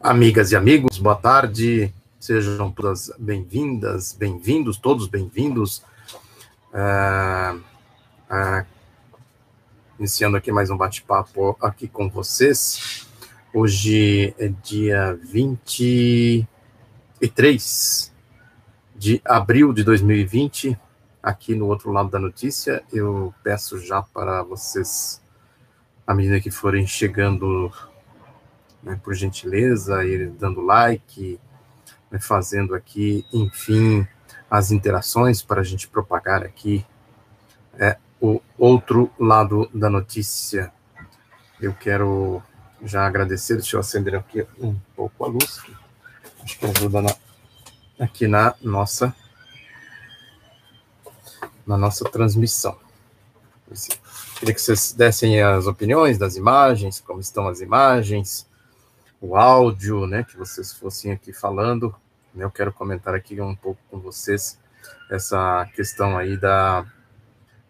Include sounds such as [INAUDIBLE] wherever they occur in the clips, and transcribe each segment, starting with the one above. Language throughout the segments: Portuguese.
Amigas e amigos, boa tarde. Sejam todas bem-vindas, bem-vindos, todos bem-vindos. Uh, uh, iniciando aqui mais um bate-papo aqui com vocês. Hoje é dia 23 de abril de 2020. Aqui no outro lado da notícia, eu peço já para vocês, à medida que forem chegando né, por gentileza, ir dando like, né, fazendo aqui, enfim, as interações para a gente propagar aqui é, o outro lado da notícia. Eu quero já agradecer, deixa eu acender aqui um pouco a luz, acho que ajuda na, aqui na nossa na nossa transmissão. Queria que vocês dessem as opiniões das imagens, como estão as imagens, o áudio, né, que vocês fossem aqui falando. Né, eu quero comentar aqui um pouco com vocês essa questão aí da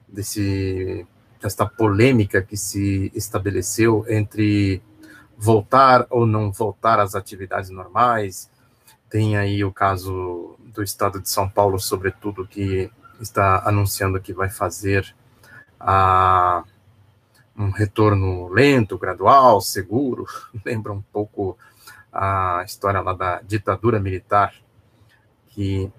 desse esta polêmica que se estabeleceu entre voltar ou não voltar às atividades normais. Tem aí o caso do estado de São Paulo, sobretudo, que está anunciando que vai fazer a um retorno lento, gradual, seguro, [LAUGHS] lembra um pouco a história lá da ditadura militar, que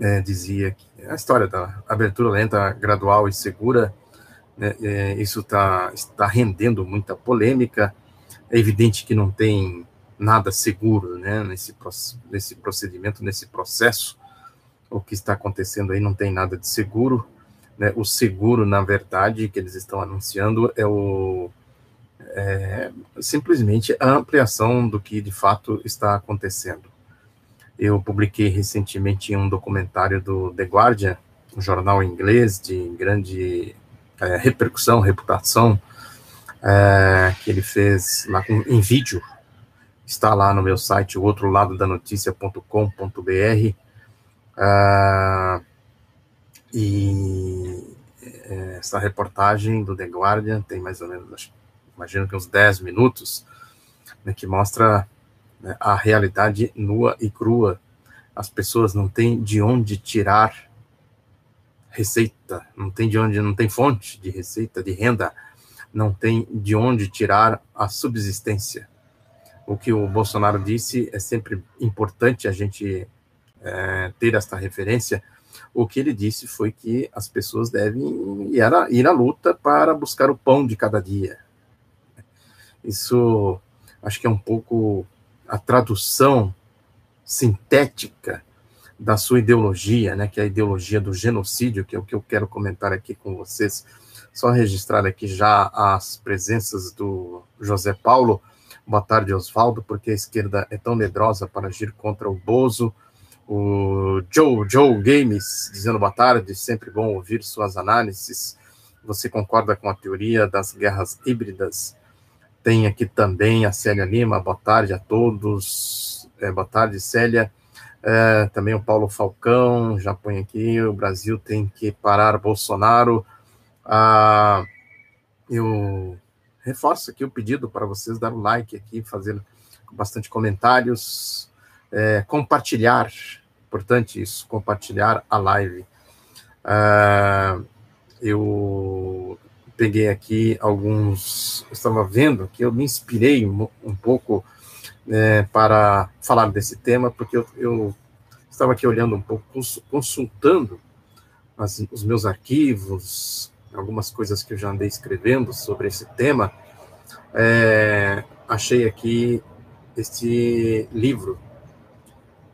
é, dizia que a história da abertura lenta, gradual e segura, né, é, isso tá, está rendendo muita polêmica. É evidente que não tem nada seguro né, nesse, nesse procedimento, nesse processo. O que está acontecendo aí não tem nada de seguro. Né? O seguro, na verdade, que eles estão anunciando é o é, simplesmente a ampliação do que de fato está acontecendo. Eu publiquei recentemente um documentário do The Guardian, um jornal inglês de grande é, repercussão, reputação, é, que ele fez lá com, em vídeo. Está lá no meu site, o outro lado da notícia.com.br. É, e é, essa reportagem do The Guardian tem mais ou menos, imagino que uns 10 minutos, né, que mostra né, a realidade nua e crua. As pessoas não têm de onde tirar receita, não tem de onde, não tem fonte de receita, de renda, não tem de onde tirar a subsistência. O que o Bolsonaro disse é sempre importante a gente é, ter esta referência, o que ele disse foi que as pessoas devem ir à, ir à luta para buscar o pão de cada dia. Isso acho que é um pouco a tradução sintética da sua ideologia, né, que é a ideologia do genocídio, que é o que eu quero comentar aqui com vocês. Só registrar aqui já as presenças do José Paulo. Boa tarde, Oswaldo, porque a esquerda é tão medrosa para agir contra o Bozo o Joe, Joe Games, dizendo boa tarde, sempre bom ouvir suas análises. Você concorda com a teoria das guerras híbridas? Tem aqui também a Célia Lima, boa tarde a todos. É, boa tarde, Célia. É, também o Paulo Falcão, já põe aqui, o Brasil tem que parar Bolsonaro. Ah, eu reforço aqui o pedido para vocês dar um like aqui, fazer bastante comentários, é, compartilhar, importante isso, compartilhar a live. Uh, eu peguei aqui alguns, estava vendo que eu me inspirei um, pouco né, para falar desse tema, porque eu, eu, estava aqui olhando um pouco, consultando as, os meus arquivos, algumas coisas que eu já andei escrevendo sobre esse tema, é, achei aqui este livro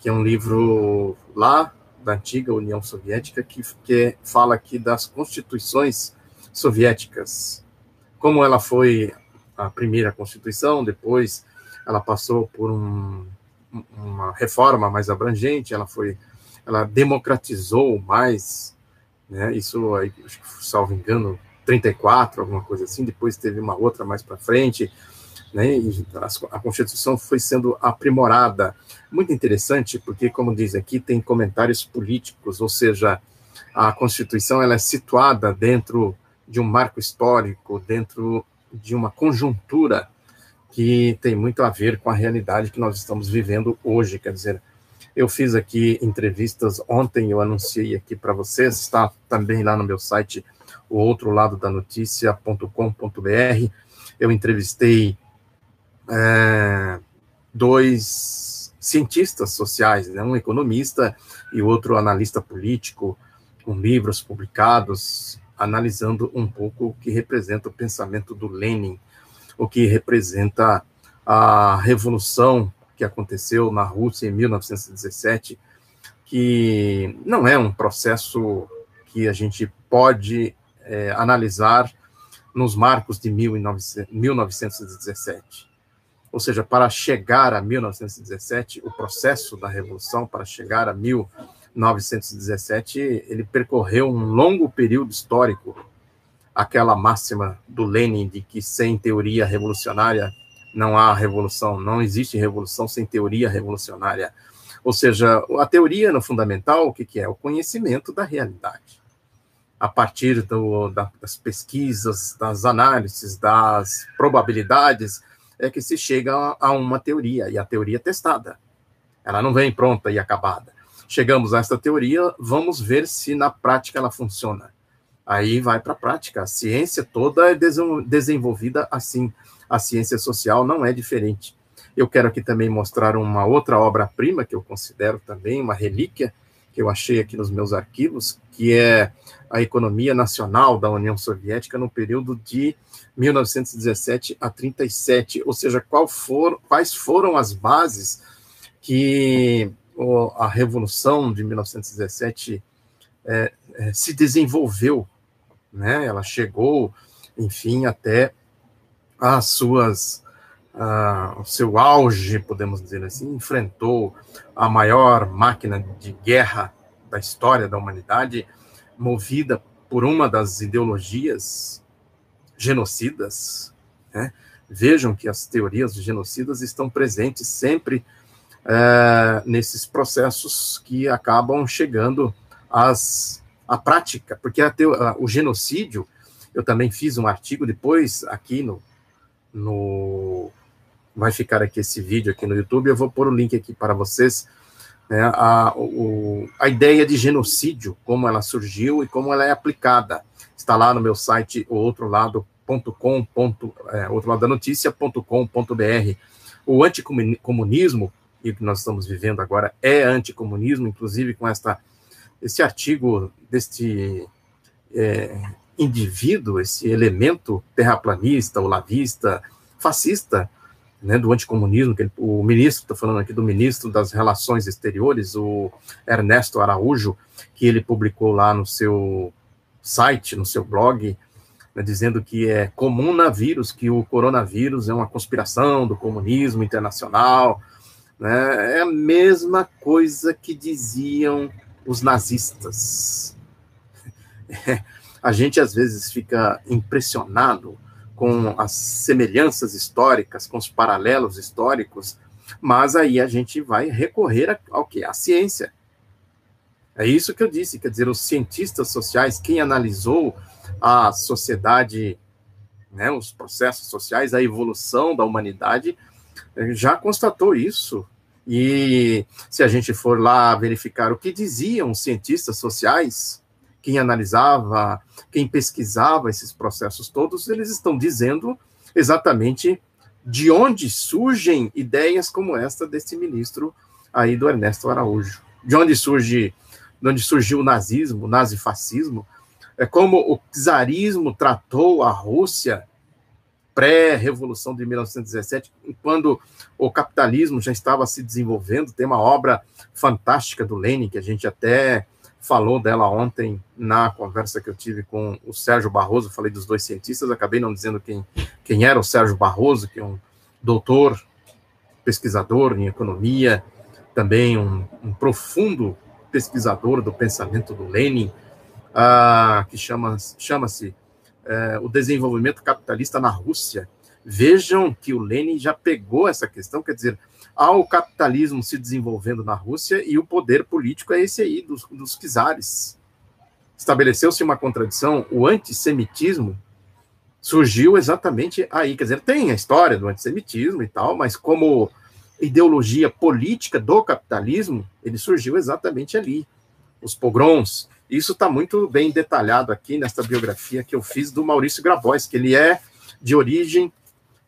que é um livro lá da antiga União Soviética, que, que fala aqui das constituições soviéticas. Como ela foi a primeira constituição, depois ela passou por um, uma reforma mais abrangente, ela foi, ela democratizou mais, né? Isso, acho que, salvo engano, 34, alguma coisa assim. Depois teve uma outra mais para frente né, a Constituição foi sendo aprimorada. Muito interessante, porque, como diz aqui, tem comentários políticos, ou seja, a Constituição ela é situada dentro de um marco histórico, dentro de uma conjuntura que tem muito a ver com a realidade que nós estamos vivendo hoje. Quer dizer, eu fiz aqui entrevistas ontem, eu anunciei aqui para vocês, está também lá no meu site, o outro lado da notícia.com.br. Eu entrevistei é, dois cientistas sociais, né, um economista e outro analista político, com livros publicados, analisando um pouco o que representa o pensamento do Lenin, o que representa a revolução que aconteceu na Rússia em 1917, que não é um processo que a gente pode é, analisar nos marcos de 1917. Ou seja, para chegar a 1917, o processo da revolução, para chegar a 1917, ele percorreu um longo período histórico. Aquela máxima do Lenin de que sem teoria revolucionária não há revolução, não existe revolução sem teoria revolucionária. Ou seja, a teoria no fundamental, o que, que é? O conhecimento da realidade. A partir do, da, das pesquisas, das análises, das probabilidades, é que se chega a, uma teoria, e a teoria é testada. Ela não vem pronta e acabada. Chegamos a esta teoria, vamos ver se na prática ela funciona. Aí vai para a prática. A ciência toda é desenvolvida assim a ciência social não é diferente. Eu quero aqui também mostrar uma outra obra-prima que eu considero também uma relíquia que eu achei aqui nos meus arquivos, que é a economia nacional da União Soviética no período de 1917 a 37, ou seja, for, quais foram as bases que a revolução de 1917 é, é, se desenvolveu, né? Ela chegou, enfim, até as suas uh, seu auge, podemos dizer assim, enfrentou a maior máquina de guerra da história da humanidade, movida por uma das ideologias genocidas. Né? Vejam que as teorias genocidas estão presentes sempre uh, nesses processos que acabam chegando às, à prática, porque a, o genocídio, eu também fiz um artigo depois aqui no no vai ficar aqui esse vídeo aqui no YouTube, eu vou pôr o link aqui para vocês, né, a, o, a ideia de genocídio, como ela surgiu e como ela é aplicada. Está lá no meu site, o outro lado, .com, ponto, é, outro lado da notícia.com.br. O anticomunismo, e que nós estamos vivendo agora, é anticomunismo, inclusive com esta, esse artigo deste é, indivíduo, esse elemento terraplanista, olavista, fascista, né, do anticomunismo, que ele, o ministro, estou falando aqui do ministro das Relações Exteriores, o Ernesto Araújo, que ele publicou lá no seu site, no seu blog, né, dizendo que é comum na vírus, que o coronavírus é uma conspiração do comunismo internacional, né, é a mesma coisa que diziam os nazistas. É, [LAUGHS] a gente às vezes fica impressionado com as semelhanças históricas, com os paralelos históricos, mas aí a gente vai recorrer ao que? À ciência. É isso que eu disse, quer dizer, os cientistas sociais, quem analisou a sociedade, né, os processos sociais, a evolução da humanidade, já constatou isso. E se a gente for lá verificar o que diziam os cientistas sociais, quem analisava, quem pesquisava esses processos todos, eles estão dizendo exatamente de onde surgem ideias como esta desse ministro aí do Ernesto Araújo. De onde surge, de onde surgiu o nazismo, o nazifascismo, é como o czarismo tratou a Rússia pré-revolução de 1917, quando o capitalismo já estava se desenvolvendo. Tem uma obra fantástica do Lenin que a gente até falou dela ontem na conversa que eu tive com o Sérgio Barroso, falei dos dois cientistas, acabei não dizendo quem, quem era o Sérgio Barroso, que é um doutor, pesquisador em economia, também um, um profundo pesquisador do pensamento do Lenin, ah, que chama-se chama é, O Desenvolvimento Capitalista na Rússia. Vejam que o Lenin já pegou essa questão, quer dizer, ao capitalismo se desenvolvendo na Rússia e o poder político é esse aí, dos, dos czares. Estabeleceu-se uma contradição, o antissemitismo, surgiu exatamente aí. Quer dizer, tem a história do antissemitismo e tal, mas como ideologia política do capitalismo, ele surgiu exatamente ali. Os pogroms. Isso está muito bem detalhado aqui nesta biografia que eu fiz do Maurício Grabois, que ele é de origem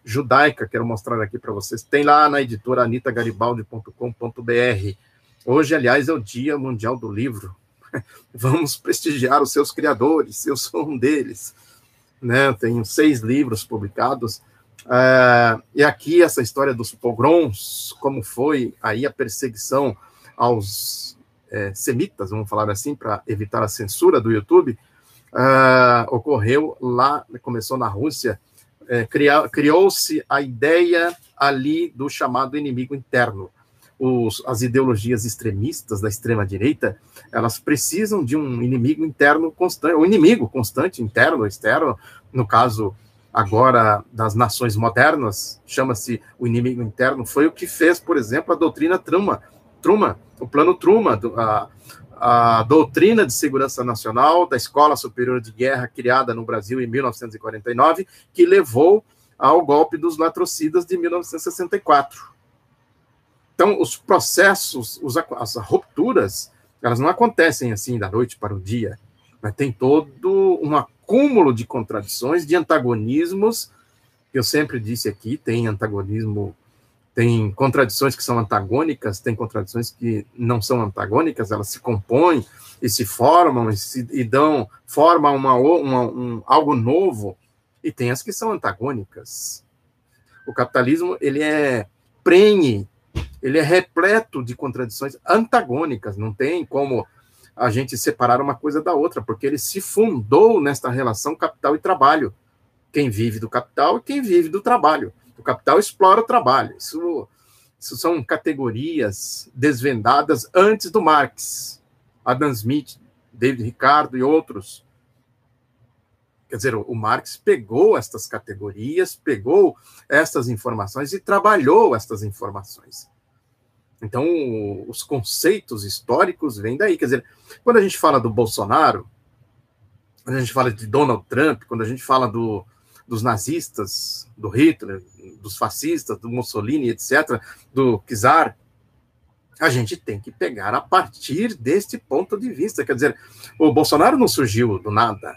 judaica, quero mostrar aqui para vocês. Tem lá na editora anitagaribaldi.com.br. Hoje, aliás, é o Dia Mundial do Livro. [LAUGHS] Vamos prestigiar os seus criadores, eu sou um deles. Né? Tenho seis livros publicados. É, e aqui essa história dos pogroms, como foi aí a perseguição aos é, semitas, vamos falar assim, para evitar a censura do YouTube, é, ocorreu lá, começou na Rússia, é, criou-se a ideia ali do chamado inimigo interno. Os, as ideologias extremistas da extrema direita, elas precisam de um inimigo interno constante, um inimigo constante, interno, externo, no caso agora das nações modernas, chama-se o inimigo interno, foi o que fez, por exemplo, a doutrina Truman, Truman o plano Truman, a, a doutrina de segurança nacional da Escola Superior de Guerra, criada no Brasil em 1949, que levou ao golpe dos latrocidas de 1964. Então, os processos, os, as rupturas, elas não acontecem assim da noite para o dia, mas tem todo um acúmulo de contradições, de antagonismos. Eu sempre disse aqui, tem antagonismo tem contradições que são antagônicas, tem contradições que não são antagônicas, elas se compõem e se formam e, se, e dão, formam uma, uma, um, algo novo, e tem as que são antagônicas. O capitalismo, ele é prenhe, ele é repleto de contradições antagônicas, não tem como a gente separar uma coisa da outra, porque ele se fundou nesta relação capital e trabalho. Quem vive do capital e quem vive do trabalho. O capital explora o trabalho. Isso, isso são categorias desvendadas antes do Marx. Adam Smith, David Ricardo e outros. Quer dizer, o Marx pegou estas categorias, pegou estas informações e trabalhou estas informações. Então, os conceitos históricos vêm daí. Quer dizer, quando a gente fala do Bolsonaro, quando a gente fala de Donald Trump, quando a gente fala do, dos nazistas, do Hitler, dos fascistas, do Mussolini, etc., do czar, a gente tem que pegar a partir deste ponto de vista. Quer dizer, o Bolsonaro não surgiu do nada.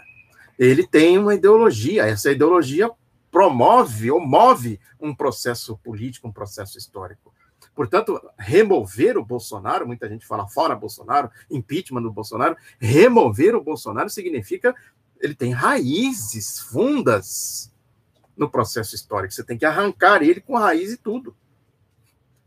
Ele tem uma ideologia, essa ideologia promove ou move um processo político, um processo histórico. Portanto, remover o Bolsonaro, muita gente fala fora Bolsonaro, impeachment do Bolsonaro, remover o Bolsonaro significa ele tem raízes fundas no processo histórico. Você tem que arrancar ele com raiz e tudo.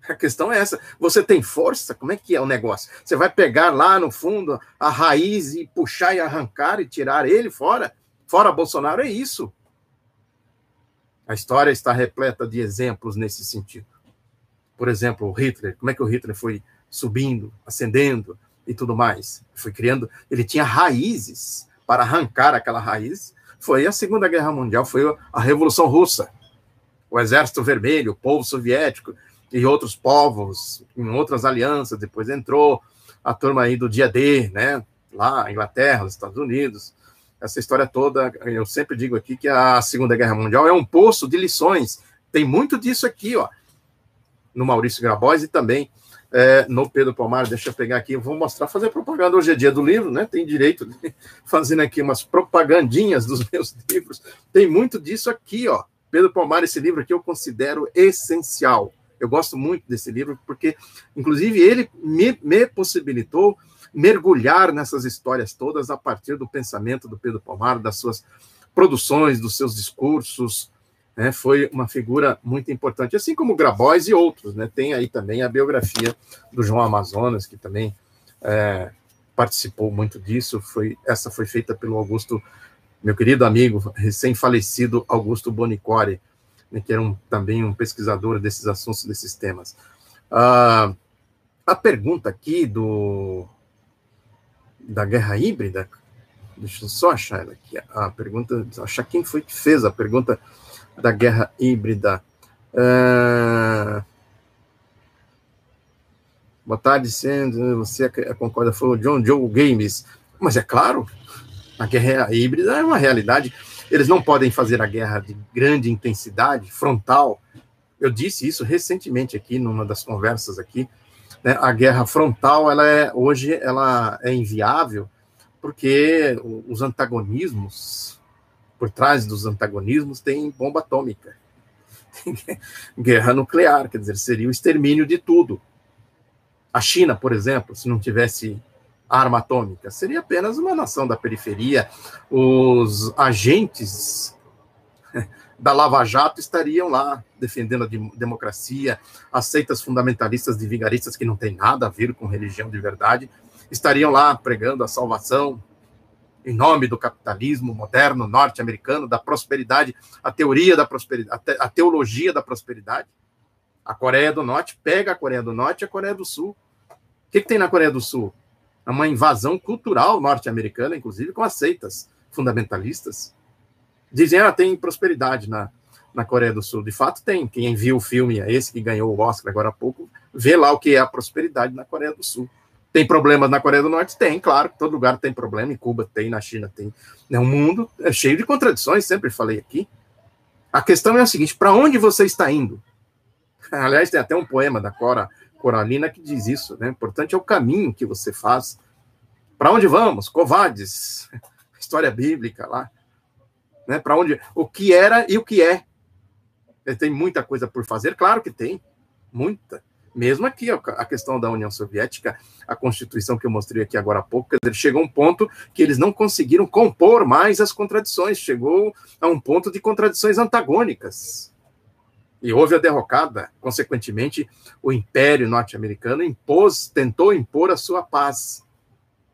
A questão é essa. Você tem força? Como é que é o negócio? Você vai pegar lá no fundo a raiz e puxar e arrancar e tirar ele fora? Fora Bolsonaro é isso. A história está repleta de exemplos nesse sentido. Por exemplo, o Hitler. Como é que o Hitler foi subindo, ascendendo e tudo mais? Foi criando. Ele tinha raízes para arrancar aquela raiz foi a Segunda Guerra Mundial, foi a Revolução Russa. O Exército Vermelho, o povo soviético e outros povos, em outras alianças, depois entrou a turma aí do dia D, né? Lá, Inglaterra, os Estados Unidos. Essa história toda, eu sempre digo aqui que a Segunda Guerra Mundial é um poço de lições. Tem muito disso aqui, ó, no Maurício Grabois e também é, no Pedro Palmar. Deixa eu pegar aqui, eu vou mostrar, fazer propaganda. Hoje é dia do livro, né? Tem direito de [LAUGHS] fazendo aqui umas propagandinhas dos [LAUGHS] meus livros. Tem muito disso aqui, ó. Pedro Palmar, esse livro aqui eu considero essencial. Eu gosto muito desse livro porque, inclusive, ele me, me possibilitou mergulhar nessas histórias todas a partir do pensamento do Pedro Palmar, das suas produções, dos seus discursos, né, foi uma figura muito importante, assim como Grabois e outros. Né, tem aí também a biografia do João Amazonas, que também é, participou muito disso. Foi, essa foi feita pelo Augusto, meu querido amigo, recém-falecido Augusto Bonicore, né, que era um, também um pesquisador desses assuntos, desses temas. Ah, a pergunta aqui do da guerra híbrida, deixa eu só achar ela aqui, a pergunta, achar quem foi que fez a pergunta da guerra híbrida. Uh... Boa tarde, sendo você concorda? O John Joe Games. Mas é claro, a guerra híbrida é uma realidade. eles não podem fazer a guerra de grande intensidade, frontal. Eu disse isso recentemente aqui, numa das conversas aqui. Né? A guerra frontal, ela é, hoje, ela é inviável, porque os antagonismos, por trás dos antagonismos, tem bomba atômica. [LAUGHS] guerra nuclear, quer dizer, seria o extermínio de tudo. A China, por exemplo, se não tivesse arma atômica, seria apenas uma nação da periferia. Os agentes [LAUGHS] da Lava Jato estariam lá defendendo a democracia, as seitas fundamentalistas de vigaristas que não tem nada a ver com religião de verdade, estariam lá pregando a salvação em nome do capitalismo moderno norte-americano, da prosperidade, a teoria da prosperidade, a teologia da prosperidade. A Coreia do Norte pega a Coreia do Norte e a Coreia do Sul. O que, que tem na Coreia do Sul? É uma invasão cultural norte-americana, inclusive com as seitas fundamentalistas. Dizem, ah, tem prosperidade na, na Coreia do Sul. De fato, tem. Quem viu o filme, esse que ganhou o Oscar agora há pouco, vê lá o que é a prosperidade na Coreia do Sul. Tem problemas na Coreia do Norte? Tem, claro. Todo lugar tem problema. Em Cuba tem, na China tem. O mundo é cheio de contradições, sempre falei aqui. A questão é a seguinte: para onde você está indo? [LAUGHS] Aliás, tem até um poema da Cora Coralina que diz isso, né? O importante é o caminho que você faz. Para onde vamos? Covades, [LAUGHS] história bíblica lá, né? Para onde? O que era e o que é. Tem muita coisa por fazer, claro que tem, muita. Mesmo aqui, a questão da União Soviética, a Constituição que eu mostrei aqui agora há pouco, dizer, chegou a um ponto que eles não conseguiram compor mais as contradições, chegou a um ponto de contradições antagônicas e houve a derrocada. Consequentemente, o Império norte-americano impôs, tentou impor a sua paz,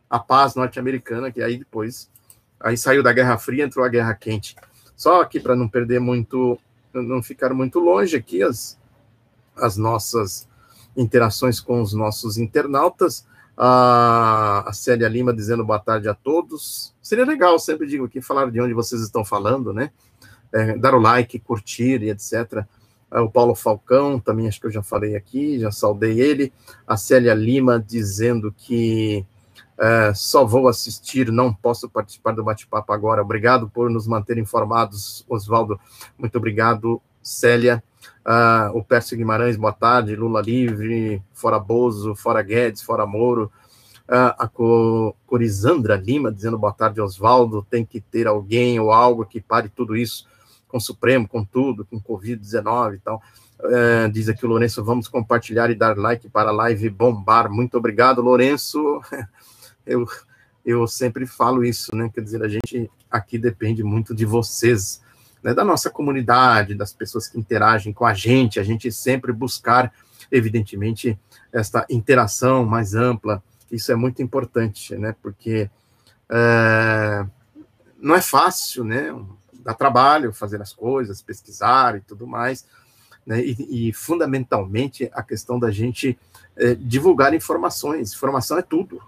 a paz norte-americana, que aí depois aí saiu da Guerra Fria, entrou a Guerra Quente. Só que para não perder muito, não ficar muito longe aqui as, as nossas interações com os nossos internautas. A, Célia Lima dizendo boa tarde a todos. Seria legal, sempre digo aqui, falar de onde vocês estão falando, né? É, dar o like, curtir e etc. É, o Paulo Falcão, também acho que eu já falei aqui, já saudei ele. A Célia Lima dizendo que é, só vou assistir, não posso participar do bate-papo agora. Obrigado por nos manter informados, Oswaldo. Muito obrigado, Célia. Uh, o Pércio Guimarães, boa tarde. Lula livre, fora Bozo, fora Guedes, fora Moro. Uh, a Corizandra Lima dizendo boa tarde, Oswaldo. Tem que ter alguém ou algo que pare tudo isso com o Supremo, com tudo, com Covid-19 e tal. Uh, diz aqui o Lourenço, vamos compartilhar e dar like para a live bombar. Muito obrigado, Lourenço. [LAUGHS] Eu, eu sempre falo isso, né? Quer dizer, a gente aqui depende muito de vocês, né? da nossa comunidade, das pessoas que interagem com a gente, a gente sempre buscar, evidentemente, esta interação mais ampla. Isso é muito importante, né? Porque é, não é fácil, né? dá trabalho fazer as coisas, pesquisar e tudo mais, né? E, e fundamentalmente a questão da gente é, divulgar informações. Informação é tudo.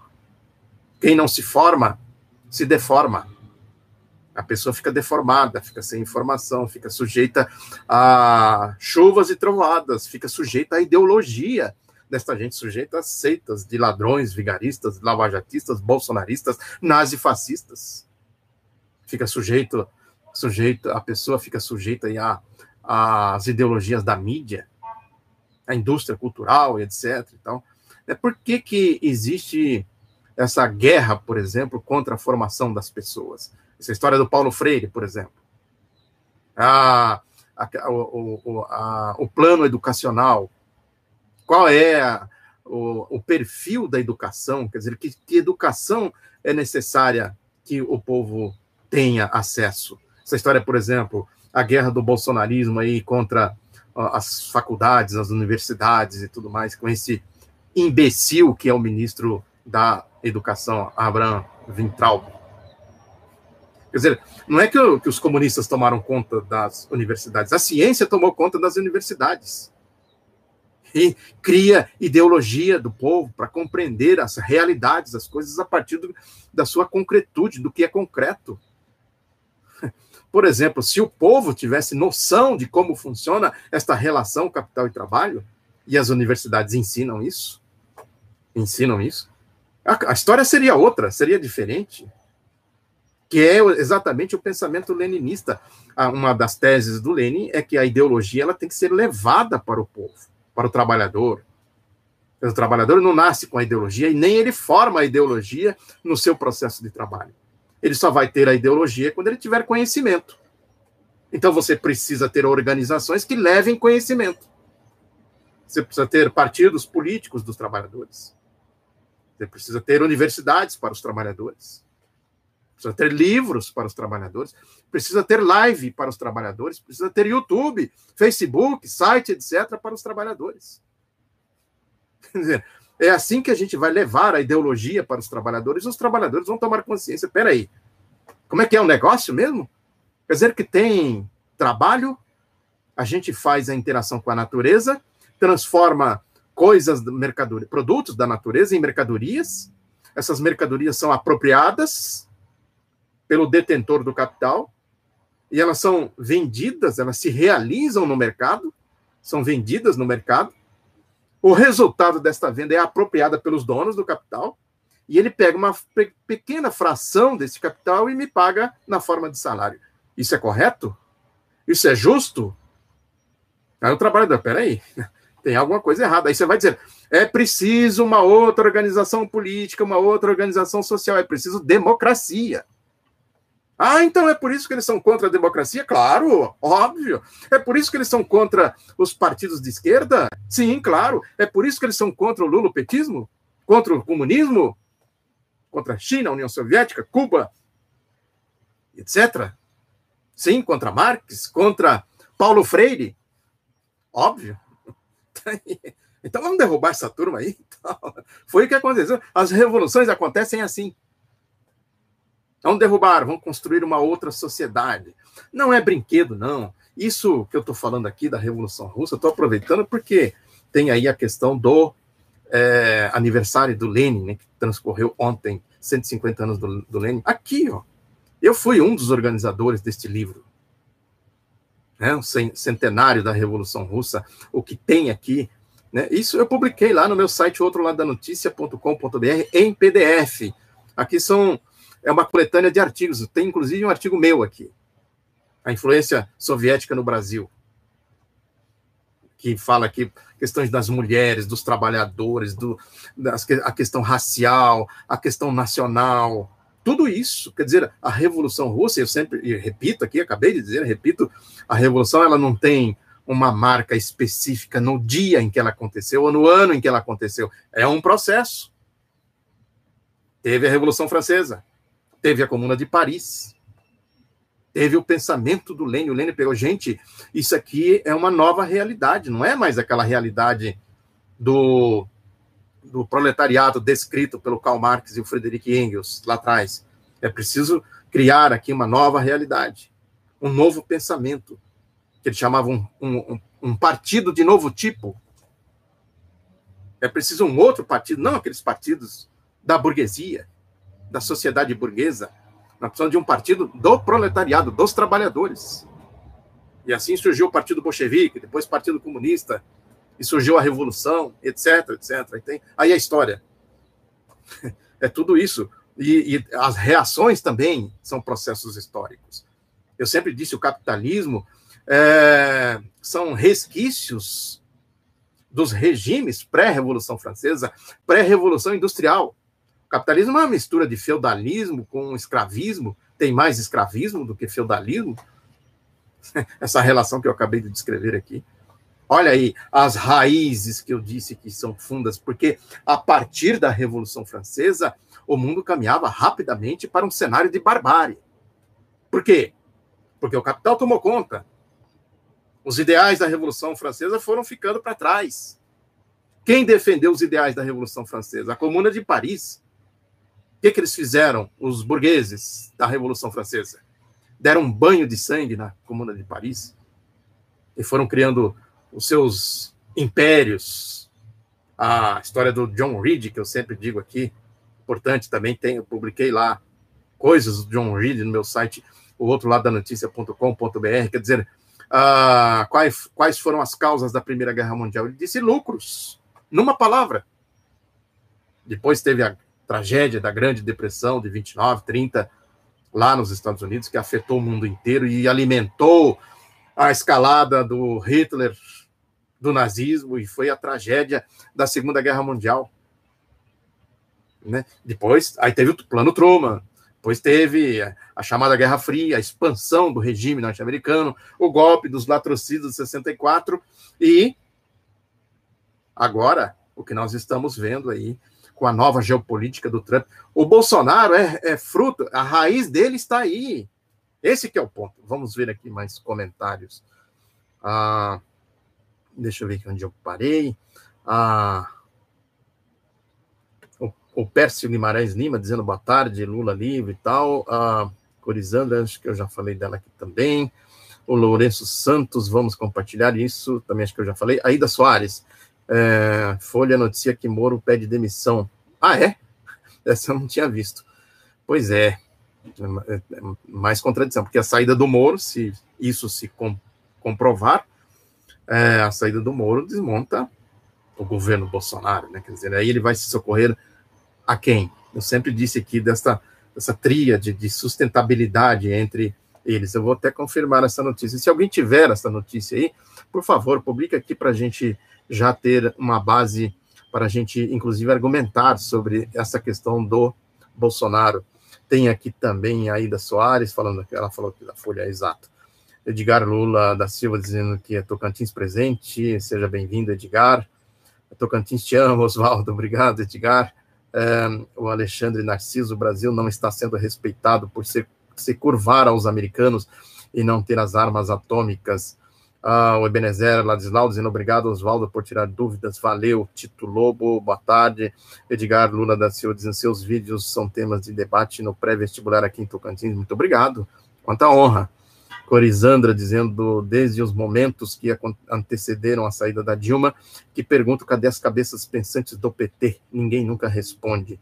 Quem não se forma se deforma. A pessoa fica deformada, fica sem informação, fica sujeita a chuvas e trovoadas, fica sujeita à ideologia desta gente, sujeita a seitas de ladrões, vigaristas, lavajatistas, bolsonaristas, nazifascistas. Fica sujeito sujeito, a pessoa fica sujeita às ideologias da mídia, a indústria cultural etc. Então, é por que, que existe essa guerra, por exemplo, contra a formação das pessoas? Essa história do Paulo Freire, por exemplo. A, a, o, a, o plano educacional. Qual é a, o, o, perfil da educação? Quer dizer, que, que educação é necessária que o povo tenha acesso? Essa história, por exemplo, a guerra do bolsonarismo aí contra as faculdades, as universidades e tudo mais, com esse imbecil que é o ministro da Educação, Abraham Vintraub. Quer dizer, não é que, que, os comunistas tomaram conta das universidades, a ciência tomou conta das universidades. E cria ideologia do povo para compreender as realidades, as coisas a partir do, da sua concretude, do que é concreto. [LAUGHS] Por exemplo, se o povo tivesse noção de como funciona esta relação capital e trabalho, e as universidades ensinam isso, ensinam isso, a, a história seria outra, seria diferente. Que é exatamente o pensamento leninista. Uma das teses do Lenin é que a ideologia ela tem que ser levada para o povo, para o trabalhador. O trabalhador não nasce com a ideologia e nem ele forma a ideologia no seu processo de trabalho. Ele só vai ter a ideologia quando ele tiver conhecimento. Então você precisa ter organizações que levem conhecimento. Você precisa ter partidos políticos dos trabalhadores. Você precisa ter universidades para os trabalhadores. Precisa ter livros para os trabalhadores. Precisa ter live para os trabalhadores. Precisa ter YouTube, Facebook, site, etc. para os trabalhadores. É assim que a gente vai levar a ideologia para os trabalhadores. Os trabalhadores vão tomar consciência. Peraí, como é que é o negócio mesmo? Quer dizer que tem trabalho, a gente faz a interação com a natureza, transforma coisas, mercadoria, produtos da natureza em mercadorias. Essas mercadorias são apropriadas pelo detentor do capital e elas são vendidas, elas se realizam no mercado, são vendidas no mercado. O resultado desta venda é apropriada pelos donos do capital e ele pega uma pequena fração desse capital e me paga na forma de salário. Isso é correto? Isso é justo? Aí o trabalhador, peraí, [LAUGHS] tem alguma coisa errada. Aí você vai dizer, é preciso uma outra organização política, uma outra organização social, é preciso democracia. Ah, então é por isso que eles são contra a democracia? Claro, óbvio. É por isso que eles são contra os partidos de esquerda? Sim, claro. É por isso que eles são contra o lulopetismo? Contra o comunismo? Contra a China, a União Soviética, Cuba, etc. Sim, contra Marx, contra Paulo Freire. Óbvio. [LAUGHS] Então vamos derrubar essa turma aí. Então, foi o que aconteceu. As revoluções acontecem assim. Vamos derrubar, vamos construir uma outra sociedade. Não é brinquedo, não. Isso que eu estou falando aqui da Revolução Russa, estou aproveitando porque tem aí a questão do é, aniversário do Lenin, né, que transcorreu ontem, 150 anos do, do Lenin. Aqui, ó, eu fui um dos organizadores deste livro, né, o centenário da Revolução Russa, o que tem aqui. Né, isso eu publiquei lá no meu site, outro lado da notícia.com.br, em PDF. Aqui são é uma coletânea de artigos, tem inclusive um artigo meu aqui, a influência soviética no Brasil, que fala aqui questões das mulheres, dos trabalhadores, do, das, a questão racial, a questão nacional, tudo isso, quer dizer, a Revolução Russa, eu sempre repito aqui, acabei de dizer, repito, a Revolução ela não tem uma marca específica no dia em que ela aconteceu ou no ano em que ela aconteceu. É um processo. Teve a Revolução Francesa, teve a Comuna de Paris, teve o pensamento do Lênin. O Lênin pegou, gente, isso aqui é uma nova realidade, não é mais aquela realidade do do proletariado descrito pelo Karl Marx e o Friedrich Engels lá atrás. É preciso criar aqui uma nova realidade, um novo pensamento, que eles chamavam um, um, um partido de novo tipo. É preciso um outro partido, não aqueles partidos da burguesia, da sociedade burguesa. Nós precisamos de um partido do proletariado, dos trabalhadores. E assim surgiu o Partido Bolchevique, depois o Partido Comunista, e surgiu a revolução, etc, etc. Aí a história. [LAUGHS] É tudo isso. E, e, as reações também são processos históricos. Eu sempre disse, o capitalismo é, são resquícios dos regimes pré-revolução francesa, pré-revolução industrial. O capitalismo é uma mistura de feudalismo com escravismo. Tem mais escravismo do que feudalismo. [LAUGHS] Essa relação que eu acabei de descrever aqui. Olha aí as raízes que eu disse que são fundas, porque a partir da Revolução Francesa, o mundo caminhava rapidamente para um cenário de barbárie. Por quê? Porque o capital tomou conta. Os ideais da Revolução Francesa foram ficando para trás. Quem defendeu os ideais da Revolução Francesa? A Comuna de Paris. O que, que eles fizeram, os burgueses da Revolução Francesa? Deram um banho de sangue na Comuna de Paris e foram criando os seus impérios. A história do John Reed, que eu sempre digo aqui, importante também, tem, eu publiquei lá coisas do John Reed no meu site, o outro lado da notícia.com.br, quer dizer, uh, quais, quais foram as causas da Primeira Guerra Mundial? Ele disse lucros, numa palavra. Depois teve a tragédia da Grande Depressão de 29, 30, lá nos Estados Unidos, que afetou o mundo inteiro e alimentou a escalada do Hitler, do nazismo, e foi a tragédia da Segunda Guerra Mundial. Né? Depois, aí teve o plano Truman, depois teve a chamada Guerra Fria, a expansão do regime norte-americano, o golpe dos latrocidos de 64 e agora o que nós estamos vendo aí com a nova geopolítica do Trump. O Bolsonaro é, é fruto, a raiz dele está aí. Esse que é o ponto. Vamos ver aqui mais comentários. Ah, deixa eu ver aqui onde eu parei. Ah, o, o Pércio Guimarães Lima dizendo boa tarde, Lula livre e tal. Ah, Corizandra, acho que eu já falei dela aqui também. O Lourenço Santos, vamos compartilhar isso, também acho que eu já falei. Aida Soares, é, Folha noticia que Moro pede demissão. Ah, é? [LAUGHS] Essa eu não tinha visto. Pois é, é, é mais contradição, porque a saída do Moro, se isso se com, comprovar, é, a saída do Moro desmonta o governo Bolsonaro, né? Quer dizer, aí ele vai se socorrer a quem? Eu sempre disse aqui dessa, dessa tríade de sustentabilidade entre eles. Eu vou até confirmar essa notícia. Se alguém tiver essa notícia aí, por favor, publique aqui para a gente já ter uma base para a gente, inclusive, argumentar sobre essa questão do Bolsonaro. Tem aqui também a Aida Soares, falando que ela falou que da Folha é exato. Edgar Lula da Silva dizendo que é Tocantins presente, seja bem-vindo, Edgar. Tocantins te amo, Oswaldo, obrigado, Edgar. É, o Alexandre Narciso, o Brasil não está sendo respeitado por ser, se curvar aos americanos e não ter as armas atômicas. Ah, o Ebenezer Ladislau dizendo obrigado, Oswaldo, por tirar dúvidas. Valeu, Tito Lobo, boa tarde. Edgar Lula da Silva dizendo seus vídeos são temas de debate no pré-vestibular aqui em Tocantins. Muito obrigado. Quanta honra. Corizandra dizendo desde os momentos que antecederam a saída da Dilma, que pergunto cadê as cabeças pensantes do PT? Ninguém nunca responde.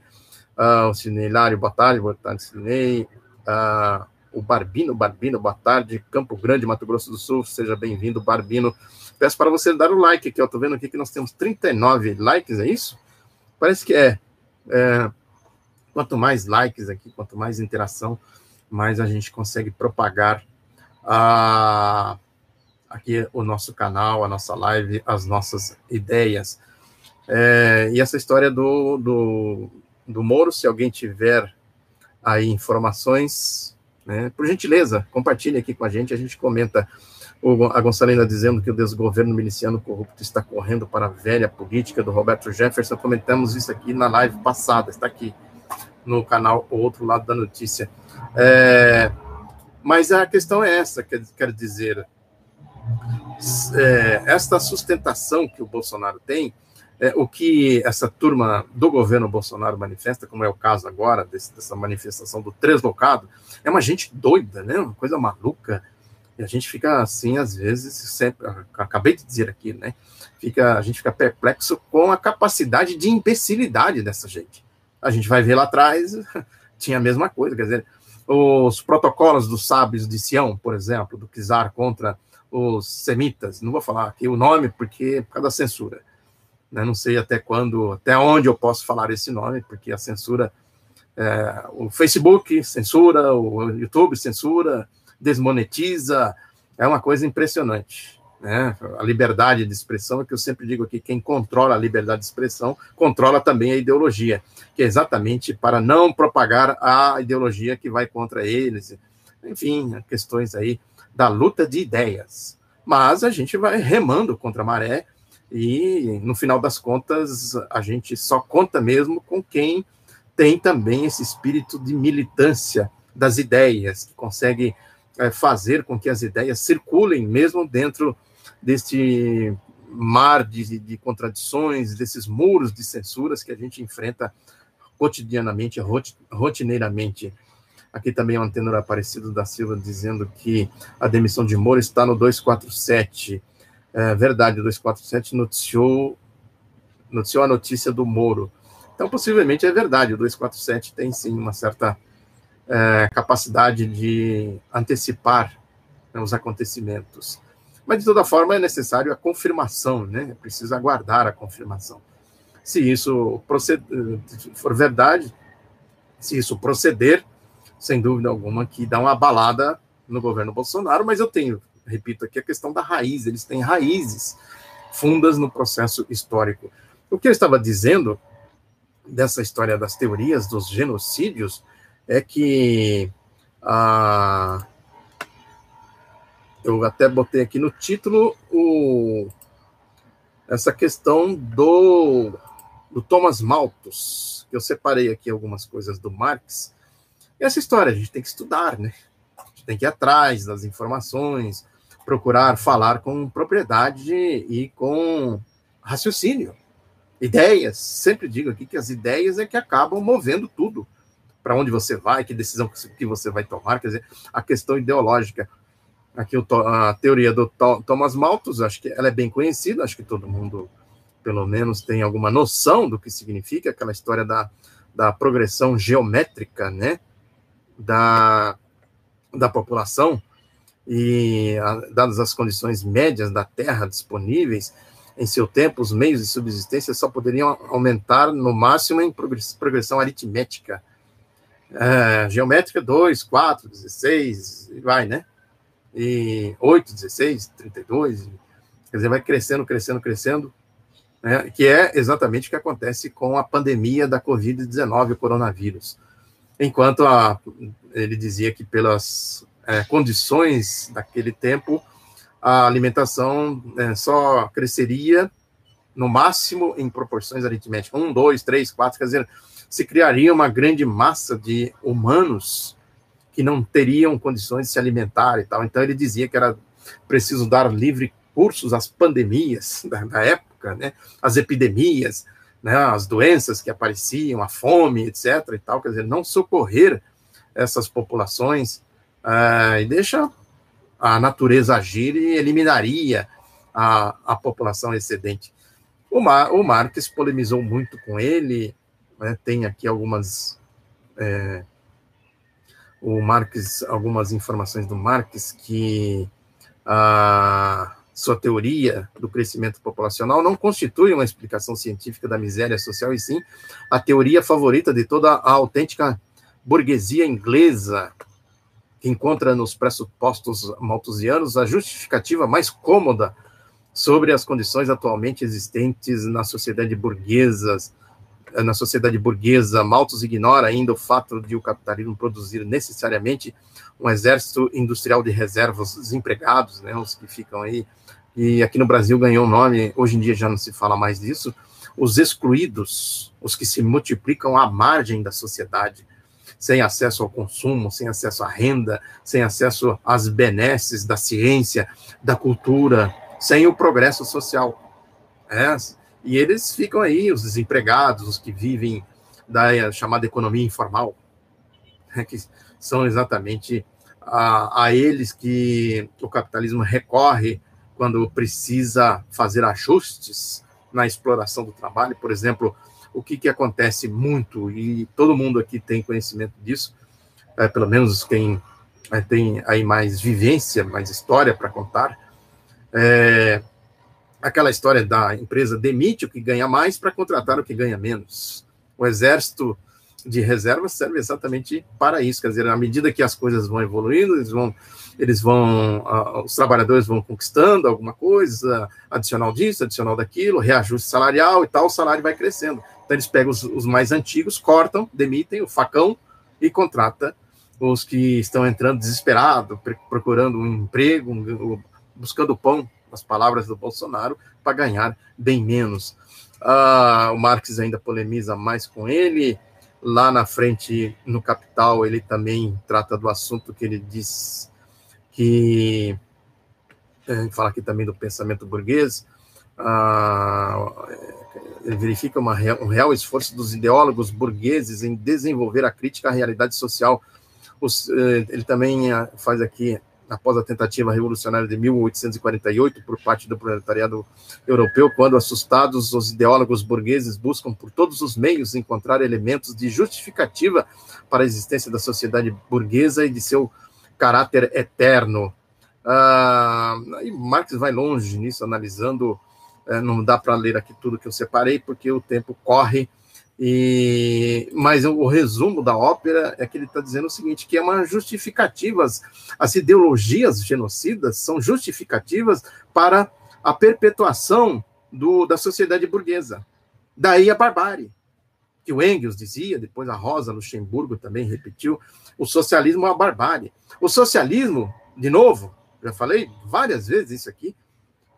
Ah, o Cinelário, boa tarde, boa tarde, Cinei. Ah, o Barbino, Barbino, boa tarde, Campo Grande, Mato Grosso do Sul, seja bem-vindo, Barbino. Peço para você dar o like aqui, eu tô vendo aqui que nós temos 39 likes, é isso? Parece que é. é quanto mais likes aqui, quanto mais interação, mais a gente consegue propagar a, aqui o nosso canal, a nossa live, as nossas ideias. É, e essa história do, do, do Moro, se alguém tiver aí informações, né? Por gentileza, compartilhe aqui com a gente, a gente comenta. O, a Gonçalina dizendo que o desgoverno miliciano corrupto está correndo para a velha política do Roberto Jefferson. Comentamos isso aqui na live passada, está aqui no canal O Outro Lado da Notícia. É, mas a questão é essa, quer, quer dizer, é, esta sustentação que o Bolsonaro tem é, o que essa turma do governo Bolsonaro manifesta, como é o caso agora, desse, dessa manifestação do translocado, é uma gente doida, né? Uma coisa maluca. E a gente fica assim, às vezes, sempre, acabei de dizer aqui, né? Fica, a gente fica perplexo com a capacidade de imbecilidade dessa gente. A gente vai ver lá atrás, [LAUGHS] tinha a mesma coisa, quer dizer, os protocolos dos sábios de Sião, por exemplo, do Kizar contra os semitas, não vou falar aqui o nome porque é por causa da censura né? Não sei até quando, até onde eu posso falar esse nome, porque a censura, é, o Facebook censura, o YouTube censura, desmonetiza, é uma coisa impressionante. Né? A liberdade de expressão é que eu sempre digo aqui: quem controla a liberdade de expressão controla também a ideologia, que é exatamente para não propagar a ideologia que vai contra eles. Enfim, questões aí da luta de ideias. Mas a gente vai remando contra a maré e, no final das contas, a gente só conta mesmo com quem tem também esse espírito de militância das ideias, que consegue é, fazer com que as ideias circulem mesmo dentro deste mar de, de contradições, desses muros de censuras que a gente enfrenta cotidianamente, rotineiramente. Aqui também o Antenor Aparecido da Silva dizendo que a demissão de Moro está no 247 é, Verdade 247 noticiou, noticiou a notícia do Moro. Então, possivelmente é verdade, o 247 tem sim uma certa é, capacidade de antecipar né, os acontecimentos. Mas, de toda forma, é necessário a confirmação, né? É preciso aguardar a confirmação. Se isso for verdade, se isso proceder, sem dúvida alguma, que dá uma balada no governo Bolsonaro, mas eu tenho, repito aqui, a questão da raiz, eles têm raízes fundas no processo histórico. O que eu estava dizendo dessa história das teorias dos genocídios é que ah, eu até botei aqui no título o, essa questão do, do Thomas Malthus, que eu separei aqui algumas coisas do Marx. E essa história a gente tem que estudar, né? A gente tem que ir atrás das informações, procurar falar com propriedade e com raciocínio. Ideias, sempre digo aqui que as ideias é que acabam movendo tudo. Para onde você vai, que decisão que você vai tomar, quer dizer, a questão ideológica. Aqui a teoria do Thomas Malthus, acho que ela é bem conhecida, acho que todo mundo, pelo menos, tem alguma noção do que significa aquela história da, da progressão geométrica, né, da, da população, e a, dadas as condições médias da Terra disponíveis, em seu tempo, os meios de subsistência só poderiam aumentar no máximo em progressão aritmética. É, geométrica 2, 4, 16, e vai, né? e 8, 16, 32, quer dizer, vai crescendo, crescendo, crescendo, né, que é exatamente o que acontece com a pandemia da Covid-19, o coronavírus. Enquanto a, ele dizia que pelas é, condições daquele tempo, a alimentação é, só cresceria no máximo em proporções aritméticas, um, dois, três, quatro, quer dizer, se criaria uma grande massa de humanos que não teriam condições de se alimentar e tal. Então ele dizia que era preciso dar livre cursos às pandemias [LAUGHS] da, da época, né? As epidemias, né? As doenças que apareciam, a fome, etc. E tal. Quer dizer, não socorrer essas populações uh, e deixa a natureza agir e eliminaria a, a população excedente. O, Mar, o Marx polemizou muito com ele, né, tem aqui algumas é, o Marx, algumas informações do Marx que a sua teoria do crescimento populacional não constitui uma explicação científica da miséria social, e sim a teoria favorita de toda a autêntica burguesia inglesa, encontra nos pressupostos malthusianos a justificativa mais cômoda sobre as condições atualmente existentes na sociedade burguesa, na sociedade burguesa, Malthus ignora ainda o fato de o capitalismo produzir necessariamente um exército industrial de reservas desempregados, né, os que ficam aí, e aqui no Brasil ganhou um nome, hoje em dia já não se fala mais disso, os excluídos, os que se multiplicam à margem da sociedade, sem acesso ao consumo, sem acesso à renda, sem acesso às benesses da ciência, da cultura, sem o progresso social. É, e eles ficam aí, os desempregados, os que vivem da chamada economia informal, né, que são exatamente a, a eles que o capitalismo recorre quando precisa fazer ajustes na exploração do trabalho. Por exemplo, o que, que acontece muito, e todo mundo aqui tem conhecimento disso, é, pelo menos quem é, tem aí mais vivência, mais história para contar, é, aquela história da empresa demite o que ganha mais para contratar o que ganha menos. O exército de reserva serve exatamente para isso, quer dizer, à medida que as coisas vão evoluindo, eles vão, eles vão, uh, os trabalhadores vão conquistando alguma coisa, adicional disso, adicional daquilo, reajuste salarial e tal, o salário vai crescendo. Então eles pegam os, os mais antigos, cortam, demitem o facão e contrata os que estão entrando desesperados, procurando um emprego, um, buscando pão as palavras do Bolsonaro, para ganhar bem menos. Ah, o Marx ainda polemiza mais com ele. Lá na frente, no Capital, ele também trata do assunto que ele diz que. Ele fala aqui também do pensamento burguês. Ele verifica uma, um real esforço dos ideólogos burgueses em desenvolver a crítica à realidade social. Os, eh, ele também ah, faz aqui após a tentativa revolucionária de 1848 por parte do proletariado europeu, quando assustados os ideólogos burgueses buscam por todos os meios encontrar elementos de justificativa para a existência da sociedade burguesa e de seu caráter eterno. Ah, e Marx vai longe nisso, analisando. Eh, não dá para ler aqui tudo que eu separei, porque o tempo corre, E, mas o, resumo da ópera é que ele está dizendo o seguinte: que é uma justificativa, as ideologias genocidas são justificativas para a perpetuação do, da sociedade burguesa. Daí a barbárie, que o Engels dizia, depois a Rosa Luxemburgo também repetiu: o socialismo é uma barbárie. O socialismo, de novo, já falei várias vezes isso aqui,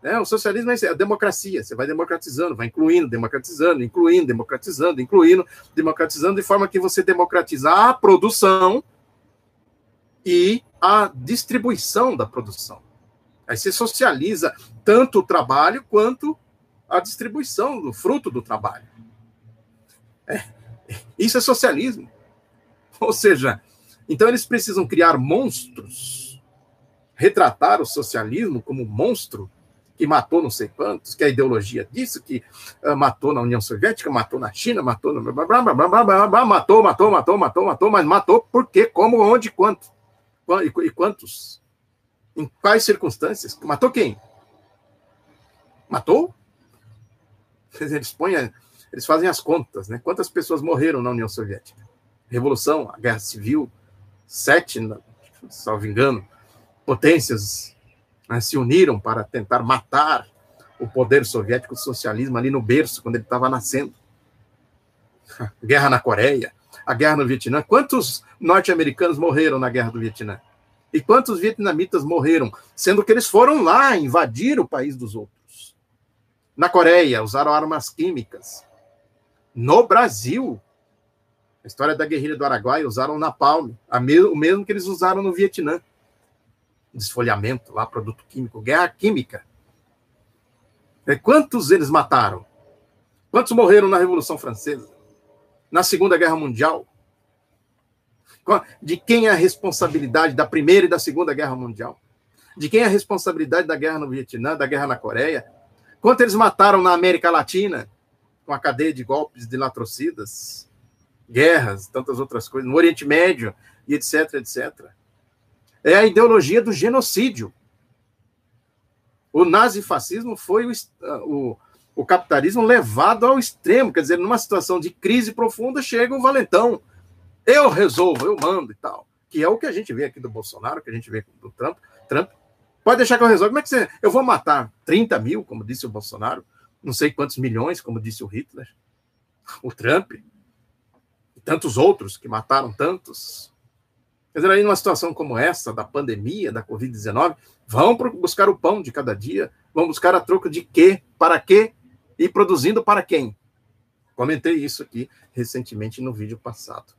é, o socialismo é a democracia, você vai democratizando, vai incluindo, democratizando, incluindo, democratizando, incluindo, democratizando, de forma que você democratiza a produção e a distribuição da produção. Aí você socializa tanto o trabalho quanto a distribuição do fruto do trabalho. É, isso é socialismo. Ou seja, então eles precisam criar monstros, retratar o socialismo como monstro que matou não sei quantos, que a ideologia disso, que uh, matou na União Soviética, matou na China, matou no. Blá, blá, blá, blá, blá, blá, matou, matou, matou, matou, matou, mas matou por quê, como, onde, quanto? E, quantos? Em quais circunstâncias? Matou quem? Matou? Eles põem, eles fazem as contas, né? Quantas pessoas morreram na União Soviética? Revolução, a Guerra Civil, sete, salvo engano, potências se uniram para tentar matar o poder soviético, o socialismo ali no berço, quando ele estava nascendo. [LAUGHS] Guerra na Coreia, a guerra no Vietnã. Quantos norte-americanos morreram na guerra do Vietnã? E quantos vietnamitas morreram, sendo que eles foram lá invadir o país dos outros? Na Coreia, usaram armas químicas. No Brasil, a história da guerrilha do Araguaia, usaram napalm, o mesmo que eles usaram no Vietnã desfolhamento lá, produto químico, guerra química. E quantos eles mataram? Quantos morreram na Revolução Francesa? Na Segunda Guerra Mundial? De quem é a responsabilidade da Primeira e da Segunda Guerra Mundial? De quem é a responsabilidade da guerra no Vietnã, da guerra na Coreia? Quanto eles mataram na América Latina, com a cadeia de golpes de latrocidas, guerras, tantas outras coisas, no Oriente Médio, e etc, etc é a ideologia do genocídio. O nazifascismo foi o, o, o capitalismo levado ao extremo, quer dizer, numa situação de crise profunda, chega o valentão. Eu resolvo, eu mando e tal. Que é o que a gente vê aqui do Bolsonaro, que a gente vê do Trump. Trump pode deixar que eu resolva. Como é que você. Eu vou matar 30 mil, como disse o Bolsonaro, não sei quantos milhões, como disse o Hitler, o Trump, e tantos outros que mataram tantos. Quer dizer, aí numa situação como essa, da pandemia, da Covid-19, vão buscar o pão de cada dia, vão buscar a troca de quê, para quê e produzindo para quem. Comentei isso aqui recentemente no vídeo passado.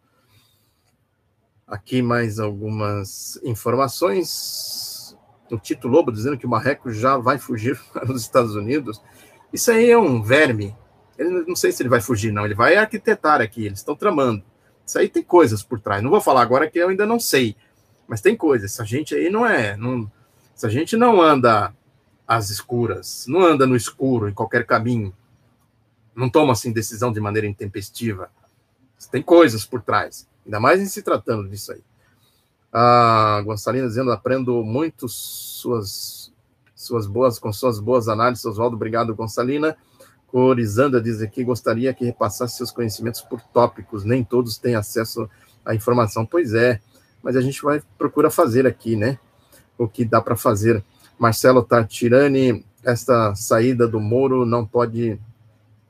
Aqui mais algumas informações. O Tito Lobo dizendo que o Marreco já vai fugir [LAUGHS] para os Estados Unidos. Isso aí é um verme. Ele, não sei se ele vai fugir, não. Ele vai arquitetar aqui. Eles estão tramando. Isso aí tem coisas por trás. Não vou falar agora que eu ainda não sei, mas tem coisas. Essa gente aí não é. Não, essa gente não anda às escuras, não anda no escuro, em qualquer caminho. Não toma assim decisão de maneira intempestiva. Tem coisas por trás, ainda mais em se tratando disso aí. A Gonçalina dizendo: aprendo muito suas, suas boas, com suas boas análises, Oswaldo. Obrigado, Gonçalina. Corizanda diz aqui, gostaria que repassasse seus conhecimentos por tópicos, nem todos têm acesso à informação. Pois é, mas a gente vai procura fazer aqui, né? O que dá para fazer. Marcelo Tartirani, esta saída do Moro não pode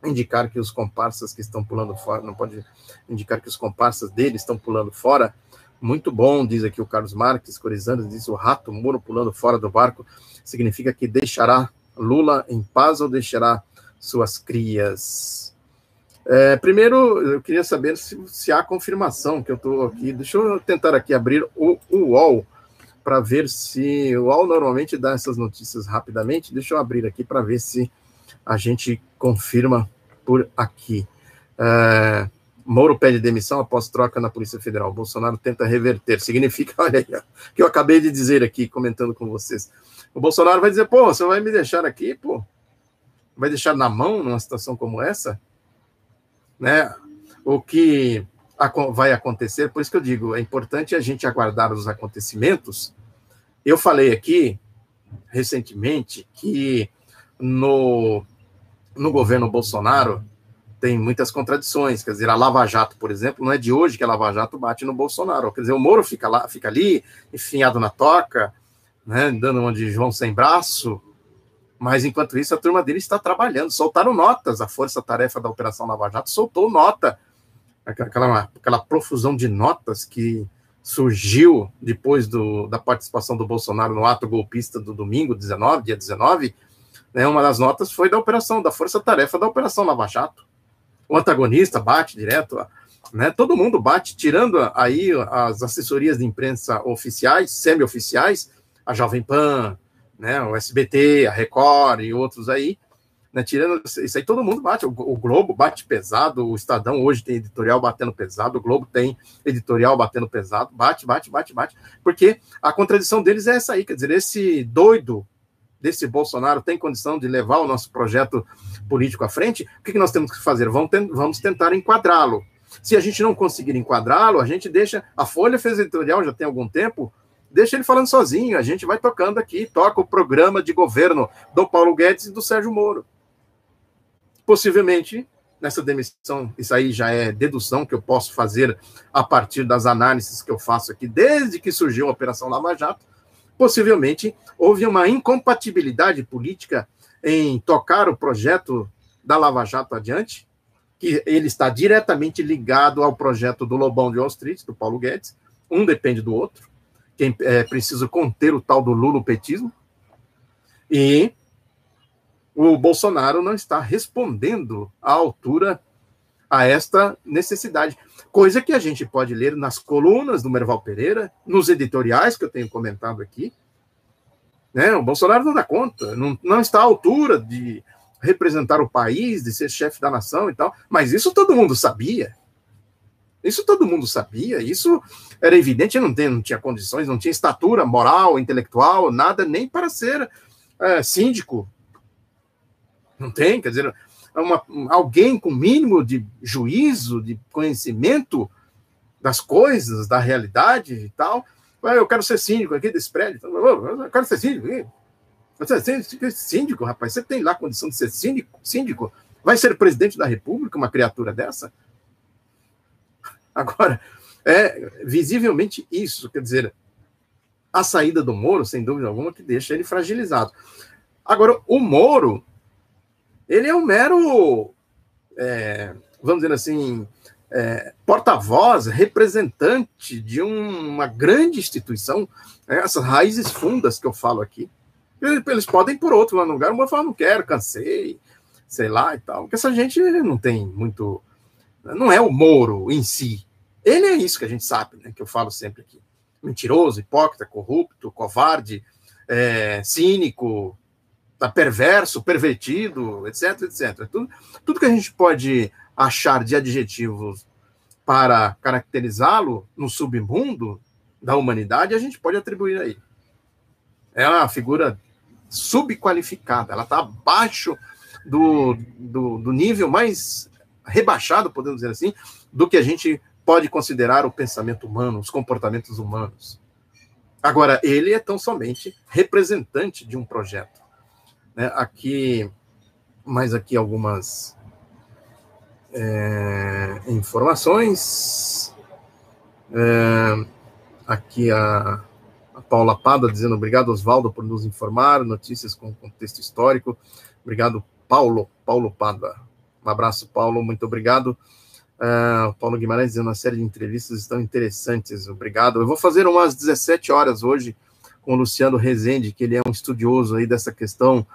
indicar que os comparsas que estão pulando fora, não pode indicar que os comparsas dele estão pulando fora. Muito bom, diz aqui o Carlos Marques, Corizanda diz o rato Moro pulando fora do barco significa que deixará Lula em paz ou deixará suas crias. É, primeiro, eu queria saber se, se há confirmação que eu estou aqui. Deixa eu tentar aqui abrir o, o UOL para ver se o UOL normalmente dá essas notícias rapidamente. Deixa eu abrir aqui para ver se a gente confirma por aqui. É, Moro pede demissão após troca na Polícia Federal. Bolsonaro tenta reverter. Significa, [LAUGHS] olha aí, que eu acabei de dizer aqui, comentando com vocês. O Bolsonaro vai dizer, pô, você vai me deixar aqui, pô, vai deixar na mão numa situação como essa, né? O que vai acontecer, por isso que eu digo, é importante a gente aguardar os acontecimentos. Eu falei aqui recentemente que no, no governo Bolsonaro tem muitas contradições. Quer dizer, a Lava Jato, por exemplo, não é de hoje que a Lava Jato bate no Bolsonaro. Quer dizer, o Moro fica lá, fica ali, enfiado na toca, né, dando uma de João sem braço, mas enquanto isso a turma dele está trabalhando. Soltaram notas, a força-tarefa da Operação Lava Jato soltou nota, aquela, aquela profusão de notas que surgiu depois do, da participação do Bolsonaro no ato golpista do domingo, 19, dia 19, né, uma das notas foi da operação, da força-tarefa da Operação Lava Jato o antagonista bate direto, né? Todo mundo bate, tirando aí as assessorias de imprensa oficiais, semi-oficiais, a Jovem Pan, né? O SBT, a Record e outros aí, né? Tirando isso aí, todo mundo bate. O, Globo bate pesado, o Estadão hoje tem editorial batendo pesado, o Globo tem editorial batendo pesado, bate, bate, bate, bate, porque a contradição deles é essa aí, quer dizer, esse doido desse Bolsonaro tem condição de levar o nosso projeto político à frente, o que, nós temos que fazer? Vamos tentar enquadrá-lo. Se a gente não conseguir enquadrá-lo, a gente deixa. A Folha fez editorial já tem algum tempo, deixa ele falando sozinho, a gente vai tocando aqui, toca o programa de governo do Paulo Guedes e do Sérgio Moro. Possivelmente, nessa demissão, isso aí já é dedução que eu posso fazer a partir das análises que eu faço aqui, desde que surgiu a Operação Lava Jato, possivelmente houve uma incompatibilidade política em tocar o projeto da Lava Jato adiante, que ele está diretamente ligado ao projeto do Lobão de Wall Street, do Paulo Guedes, um depende do outro, quem é preciso conter o tal do lulopetismo, e o Bolsonaro não está respondendo à altura a esta necessidade. Coisa que a gente pode ler nas colunas do Merval Pereira, nos editoriais que eu tenho comentado aqui, né? O Bolsonaro não dá conta, não, não está à altura de representar o país, de ser chefe da nação e tal, mas isso todo mundo sabia. Isso todo mundo sabia, isso era evidente, não, tem, não tinha condições, não tinha estatura moral, intelectual, nada, nem para ser é, síndico. Não tem, quer dizer, uma, alguém com mínimo de juízo, de conhecimento das coisas, da realidade e tal, eu quero ser síndico aqui desse prédio. Eu quero ser síndico aqui. Você síndico, rapaz. Você tem lá condição de ser síndico? Síndico? Vai ser presidente da República uma criatura dessa? Agora, é visivelmente isso. Quer dizer, a saída do Moro, sem dúvida alguma, que deixa ele fragilizado. Agora, o Moro, ele é um mero, é, vamos dizer assim, é, porta-voz, representante de um, uma grande instituição, né, essas raízes fundas que eu falo aqui. Eles, podem por outro lugar, uma falar, não quero, cansei, sei lá e tal. Porque essa gente não tem muito. Não é o Moro em si. Ele é isso que a gente sabe, né, que eu falo sempre aqui. Mentiroso, hipócrita, corrupto, covarde, é, cínico, tá perverso, pervertido, etc, etc. Tudo, tudo que a gente pode achar de adjetivos para caracterizá-lo no submundo da humanidade, a gente pode atribuir a ele. É uma figura subqualificada, ela está abaixo do, do, do nível mais rebaixado, podemos dizer assim, do que a gente pode considerar o pensamento humano, os comportamentos humanos. Agora, ele é tão somente representante de um projeto. Né? Aqui, mais aqui algumas é, informações. É, aqui a, a Paula Pada dizendo obrigado, Oswaldo, por nos informar, notícias com contexto histórico. Obrigado, Paulo, Paulo Pada. Um abraço, Paulo, muito obrigado. Uh, Paulo Guimarães dizendo uma série de entrevistas estão interessantes, obrigado. Eu vou fazer umas 17 horas hoje com o Luciano Rezende, que ele é um estudioso aí dessa questão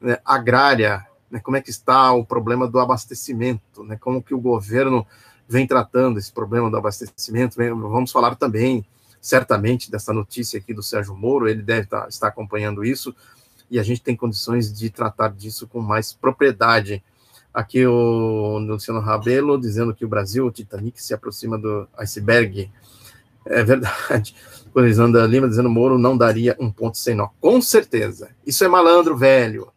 né, agrária né, como é que está o problema do abastecimento, né, como que o governo vem tratando esse problema do abastecimento. Vamos falar também, certamente, dessa notícia aqui do Sérgio Moro, ele deve estar, estar acompanhando isso, e a gente tem condições de tratar disso com mais propriedade. Aqui o Luciano Rabelo dizendo que o Brasil, o Titanic, se aproxima do iceberg. É verdade. [LAUGHS] O Elisandra Lima dizendo Moro não daria um ponto sem nó. Com certeza. Isso é malandro velho.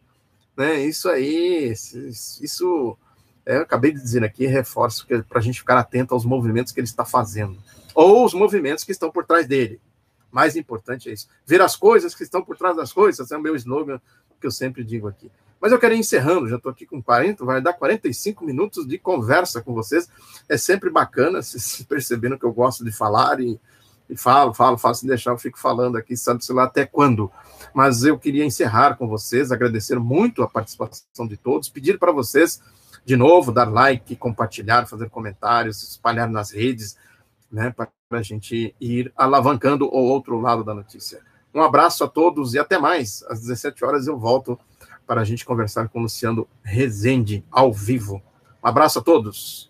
Né? Isso aí, isso é, eu acabei de dizer aqui, reforço para a gente ficar atento aos movimentos que ele está fazendo, ou os movimentos que estão por trás dele. Mais importante é isso. Ver as coisas que estão por trás das coisas, é o meu slogan que eu sempre digo aqui. Mas eu quero ir encerrando, já estou aqui com 40, vai dar 45 minutos de conversa com vocês. É sempre bacana, se [LAUGHS] percebendo que eu gosto de falar e, e falo, falo, se deixar, eu fico falando aqui, sabe-se lá até quando. Mas eu queria encerrar com vocês, agradecer muito a participação de todos, pedir para vocês, de novo, dar like, compartilhar, fazer comentários, espalhar nas redes, né, para a gente ir alavancando o outro lado da notícia. Um abraço a todos e até mais. Às 17 horas eu volto para a gente conversar com o Luciano Rezende ao vivo. Um abraço a todos.